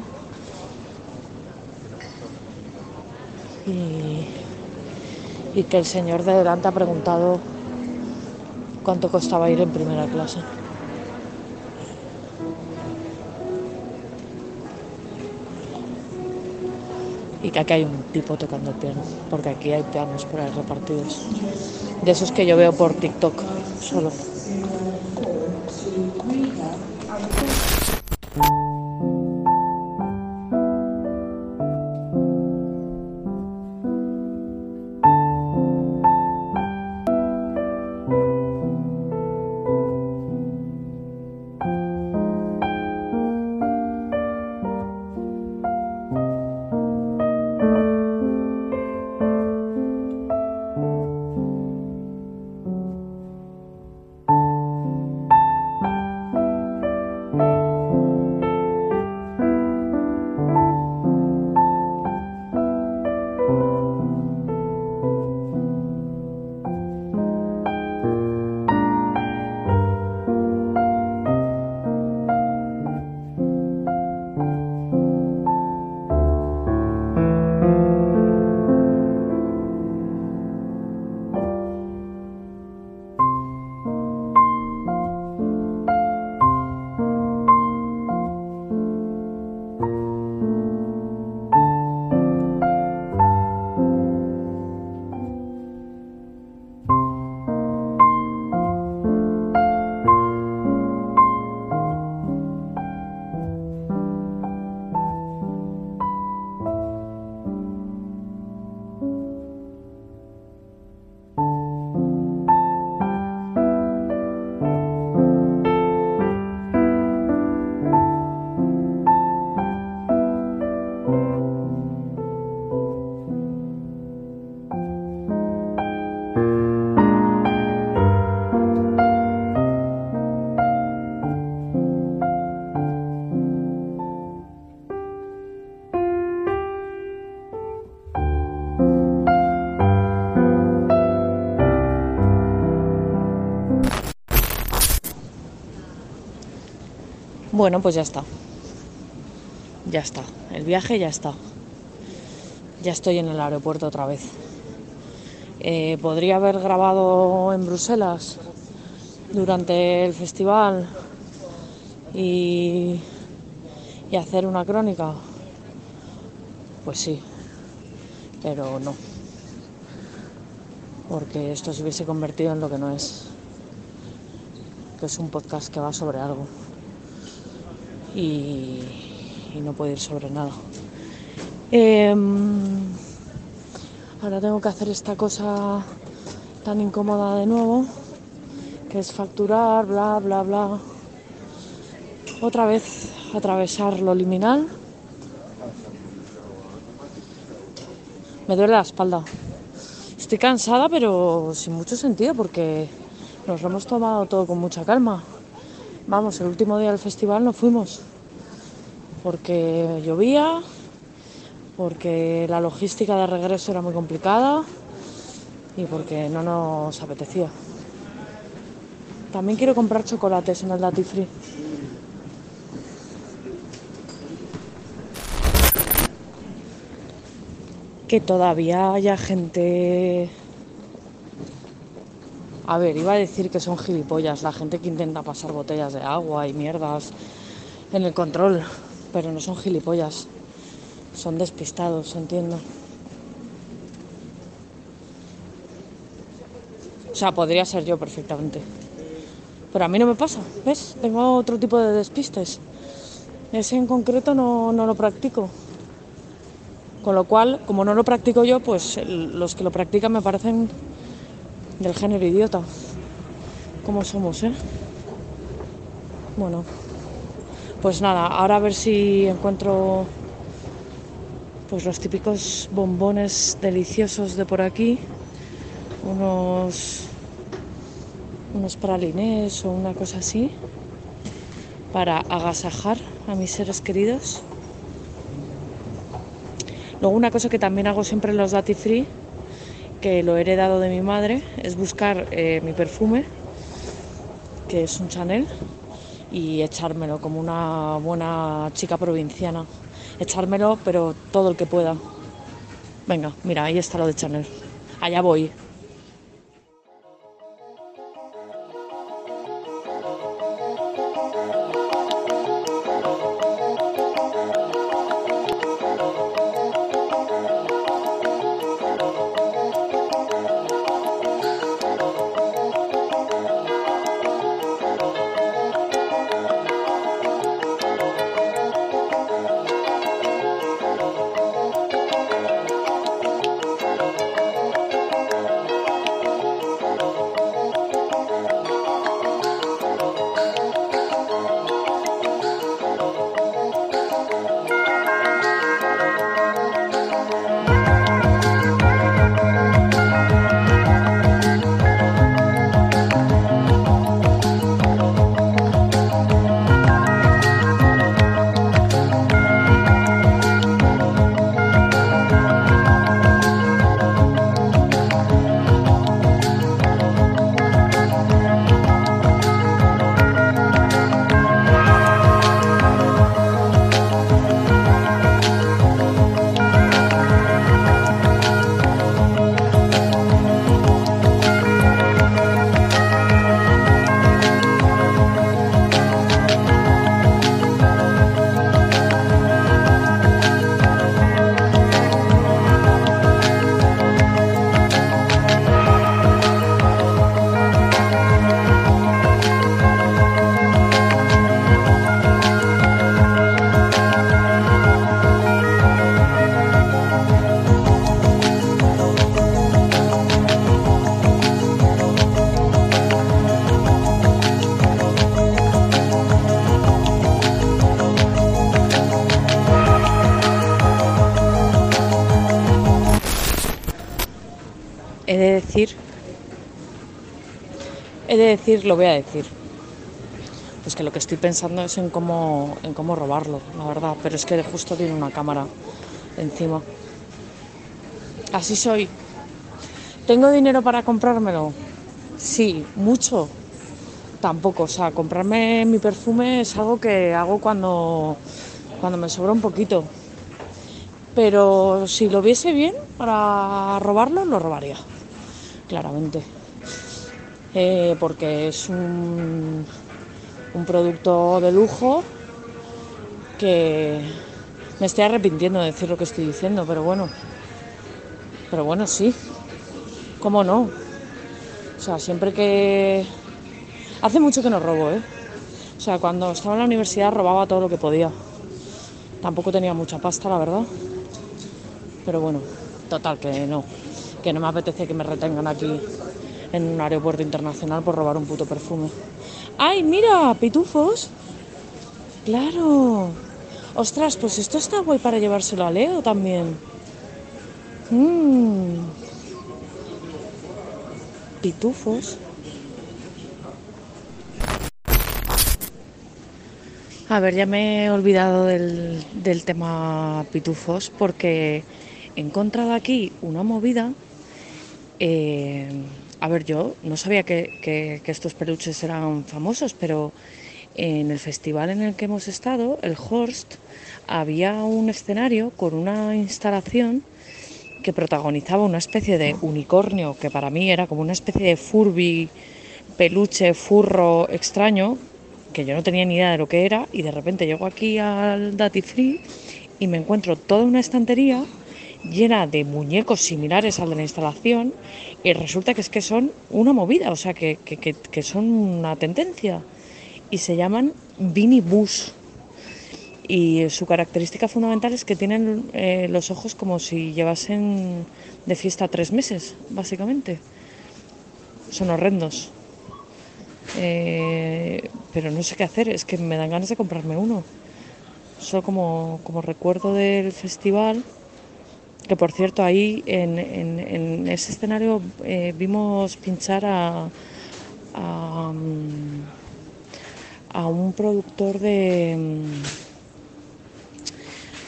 Y, que el señor de delante ha preguntado cuánto costaba ir en primera clase. Y que aquí hay un tipo tocando el piano, porque aquí hay pianos por ahí repartidos. De esos que yo veo por TikTok solo. Bueno, pues ya está. Ya está. El viaje ya está. Ya estoy en el aeropuerto otra vez. Eh, podría haber grabado en Bruselas durante el festival y, y hacer una crónica. Pues sí, pero no. Porque esto se hubiese convertido en lo que no es. Que es un podcast que va sobre algo. Y, no puede ir sobre nada. Em, ahora tengo que hacer esta cosa tan incómoda de nuevo, que es facturar, bla, bla, bla. Otra vez atravesar lo liminal. Me duele la espalda. Estoy cansada, pero sin mucho sentido, porque nos lo hemos tomado todo con mucha calma. Vamos, el último día del festival no fuimos, porque llovía, porque la logística de regreso era muy complicada y porque no nos apetecía. También quiero comprar chocolates en el Duty Free. Que todavía haya gente... A ver, iba a decir que son gilipollas, la gente que intenta pasar botellas de agua y mierdas en el control, pero no son gilipollas son despistados, entiendo. O sea, podría ser yo perfectamente. Pero a mí no me pasa, ¿ves? Tengo otro tipo de despistes. Ese en concreto no, no lo practico. Con lo cual, como no lo practico yo, pues los que lo practican me parecen del género idiota. ¿Cómo somos, eh? Bueno, pues nada, ahora a ver si encuentro pues los típicos bombones deliciosos de por aquí, unos unos pralinés o una cosa así para agasajar a mis seres queridos. Luego una cosa que también hago siempre en los Duty Free, lo he heredado de mi madre, es buscar eh, mi perfume, que es un Chanel, y echármelo como una buena chica provinciana. Echármelo, pero todo el que pueda. Venga, mira, ahí está lo de Chanel. Allá voy. He de decir, he de decir, lo voy a decir. Pues que lo que estoy pensando es en cómo, en cómo robarlo, la verdad. Pero es que justo tiene una cámara encima. Así soy. ¿Tengo dinero para comprármelo? Sí, mucho. tampoco. O sea, comprarme mi perfume es algo que hago cuando, cuando me sobra un poquito. Pero si lo viese bien para robarlo, lo robaría, claramente. Eh, porque es un, un producto de lujo que me estoy arrepintiendo de decir lo que estoy diciendo, pero bueno. Pero bueno, sí. ¿Cómo no? O sea, siempre que... Hace mucho que no robo, ¿eh? O sea, cuando estaba en la universidad robaba todo lo que podía. Tampoco tenía mucha pasta, la verdad. Pero bueno, total, que no. Que no me apetece que me retengan aquí en un aeropuerto internacional por robar un puto perfume. ¡Ay, mira! ¡Pitufos! ¡Claro! Ostras, pues esto está guay para llevárselo a Leo también. Mmm. Pitufos. A ver, ya me he olvidado del, del tema pitufos porque he encontrado aquí una movida. Eh, a ver, yo no sabía que, que- estos peluches eran famosos, pero en el festival en el que hemos estado, el Horst, había un escenario con una instalación que protagonizaba una especie de unicornio que para mí era como una especie de Furby, peluche, furro extraño, que yo no tenía ni idea de lo que era, y de repente llego aquí al Duty Free y me encuentro toda una estantería llena de muñecos similares al de la instalación y resulta que es que son una movida, o sea, que, que- que- son una tendencia y se llaman Beanie Bus. Y su característica fundamental es que tienen eh, los ojos como si llevasen de fiesta tres meses, básicamente. Son horrendos. Eh, pero no sé qué hacer, es que me dan ganas de comprarme uno. Solo como, como recuerdo del festival, que por cierto ahí en, ese escenario eh, vimos pinchar a, a, mm, a un productor de... mm,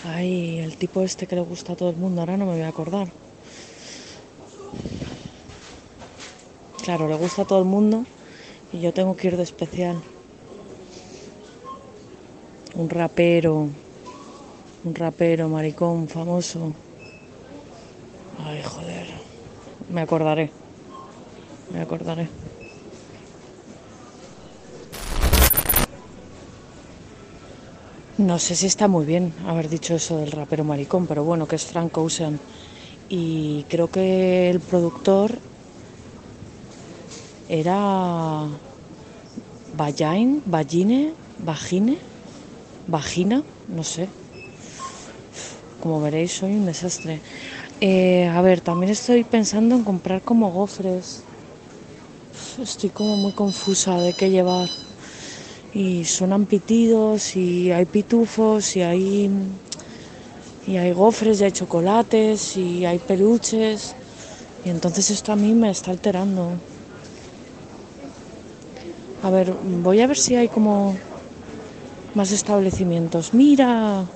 Ay, el tipo este que le gusta a todo el mundo, ahora no me voy a acordar. Claro, le gusta a todo el mundo y yo tengo que ir de especial. Un rapero, un rapero maricón famoso. Ay, joder. Me acordaré. Me acordaré. No sé si está muy bien haber dicho eso del rapero maricón, pero bueno, que es Frank Ocean. Y creo que el productor era Vagine, Vagine, Vagine, Vagina, no sé. Como veréis, soy un desastre. Eh, a ver, también estoy pensando en comprar como gofres. Estoy como muy confusa de qué llevar. Y suenan pitidos, y hay pitufos, y hay, y hay gofres, y hay chocolates, y hay peluches. Y entonces esto a mí me está alterando. A ver, voy a ver si hay como más establecimientos. Mira,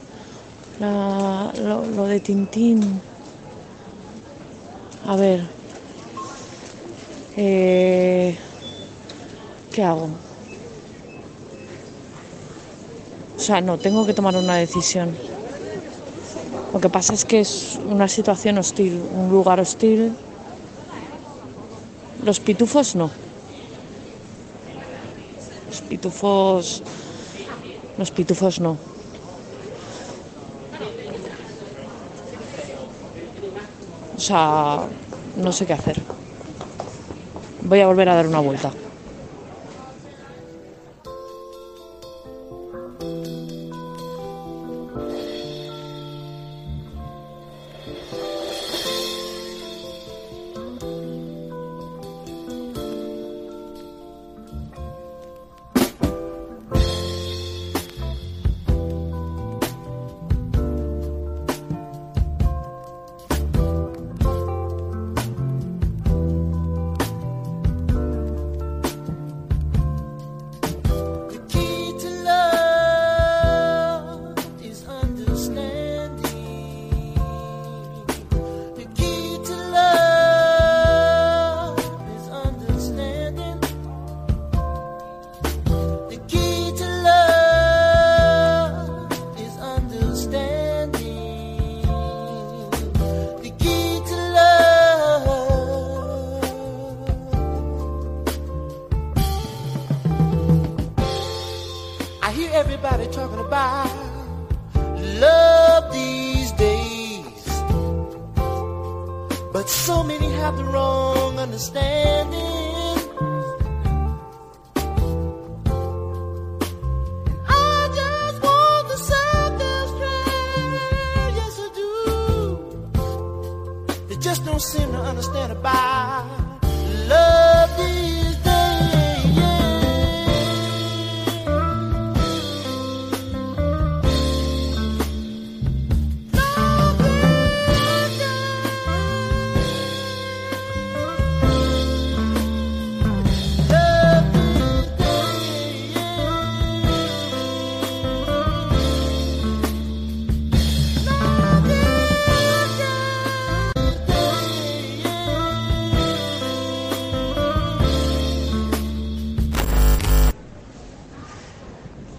la- lo, lo de Tintín. A ver. eh, ¿Qué hago? O sea, no, tengo que tomar una decisión. Lo que pasa es que es una situación hostil, un lugar hostil. Los pitufos no. Los pitufos. Los pitufos no. O sea, no sé qué hacer. Voy a volver a dar una vuelta.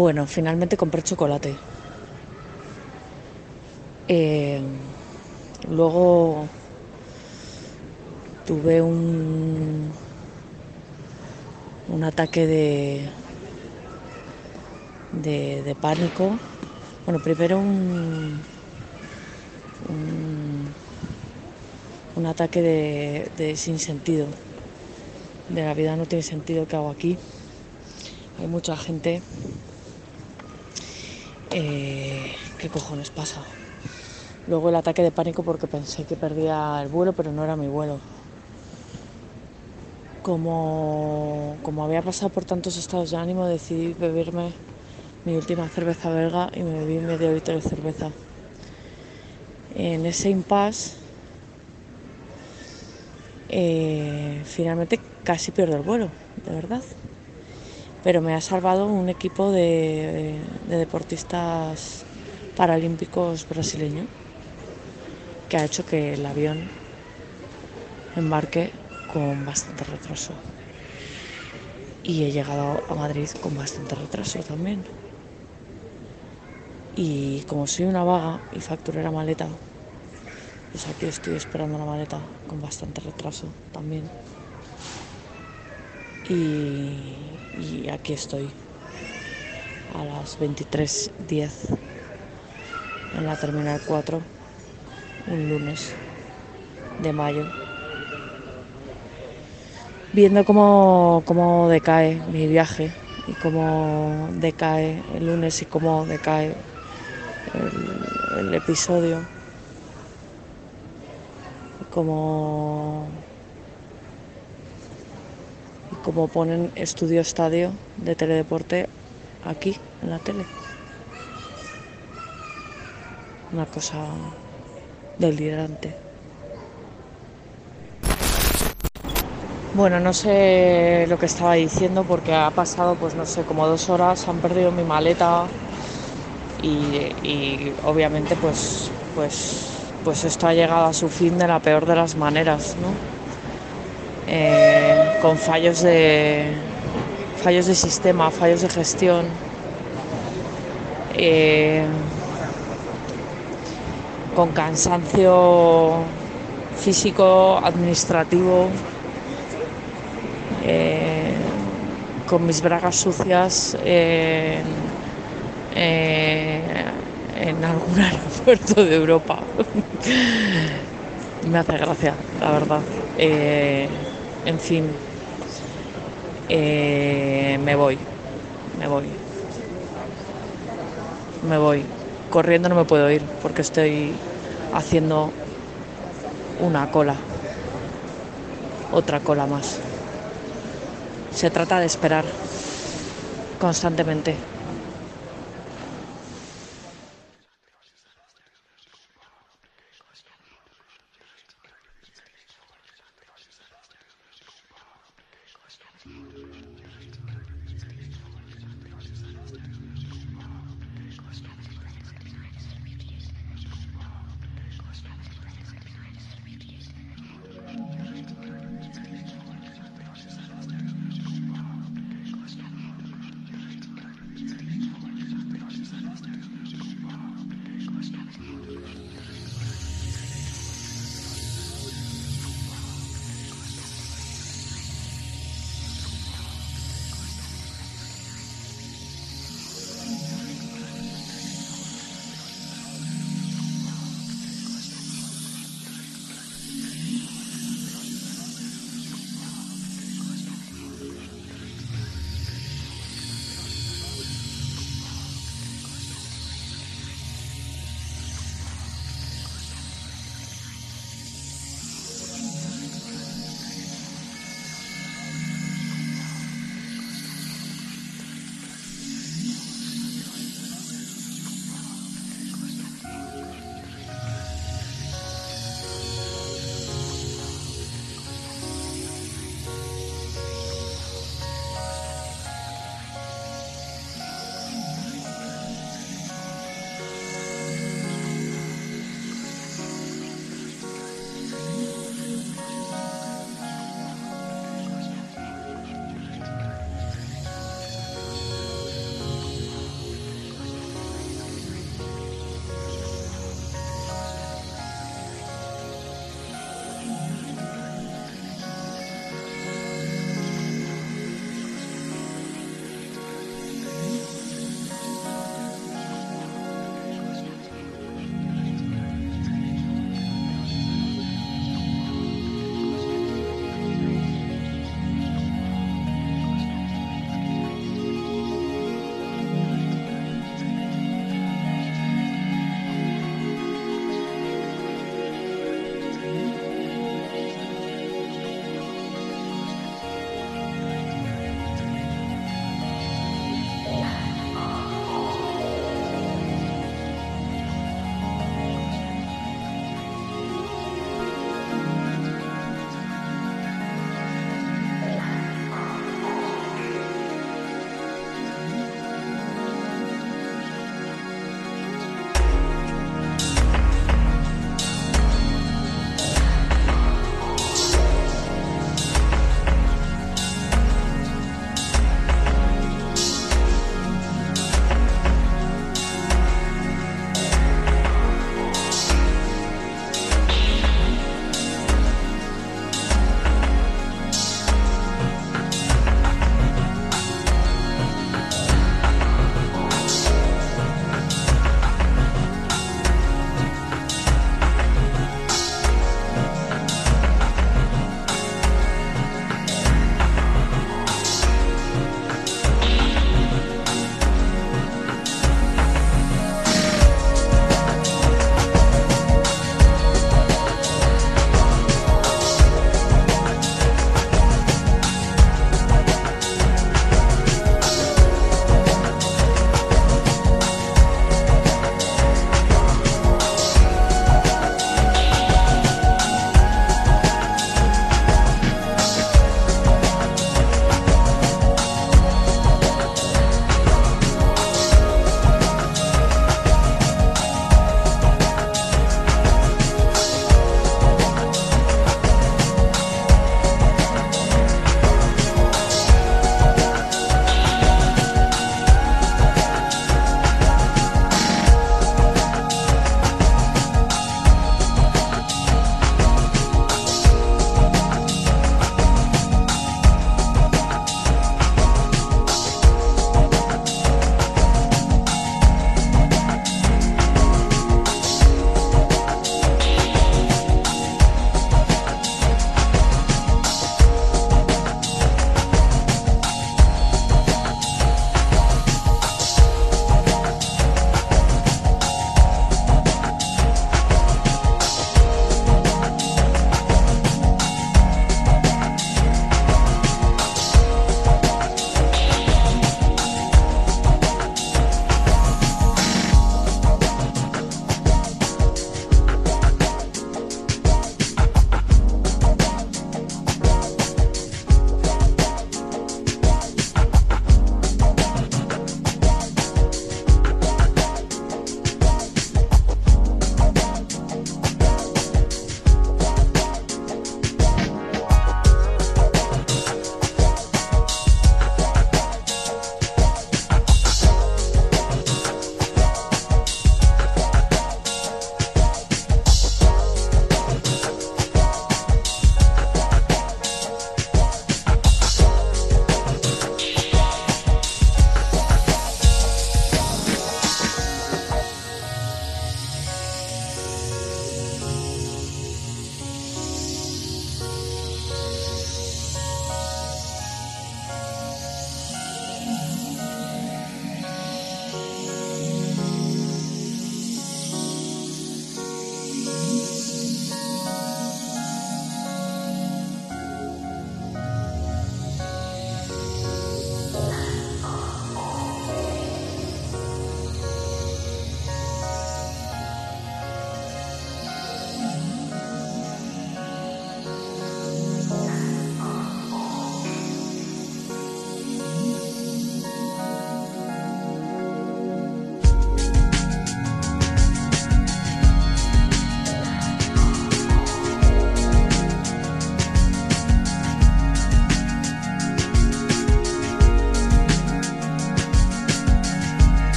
Bueno, finalmente compré chocolate. Eh, luego tuve un, un ataque de, de, pánico. Bueno, primero un, un, un ataque de, de sinsentido. De la vida no tiene sentido que hago aquí. Hay mucha gente. Eh, ¿Qué cojones pasa? Luego el ataque de pánico porque pensé que perdía el vuelo, pero no era mi vuelo. Como, como había pasado por tantos estados de ánimo, decidí beberme mi última cerveza belga y me bebí medio litro de cerveza. En ese impasse, eh, finalmente casi pierdo el vuelo, de verdad pero me ha salvado un equipo de, de deportistas paralímpicos brasileño que ha hecho que el avión embarque con bastante retraso. Y he llegado a Madrid con bastante retraso también. Y como soy una vaga y facturé la maleta, pues aquí estoy esperando la maleta con bastante retraso también. Y, y aquí estoy a las 23.10 en la Terminal 4, un lunes de mayo, viendo cómo, cómo decae mi viaje y cómo decae el lunes y cómo decae el, episodio, como ponen estudio estadio de teledeporte aquí en la tele. Una cosa delirante. Bueno, no sé lo que estaba diciendo porque ha pasado, pues no sé, como dos horas, han perdido mi maleta y, y obviamente pues, pues, pues esto ha llegado a su fin de la peor de las maneras, ¿no? Eh, con fallos de fallos de sistema, fallos de gestión. eh, con cansancio físico, administrativo, eh, con mis bragas sucias en, algún aeropuerto de Europa. Me hace gracia, la verdad. En fin, eh, me voy, me voy, me voy. Corriendo no me puedo ir porque estoy haciendo una cola, otra cola más. Se trata de esperar constantemente.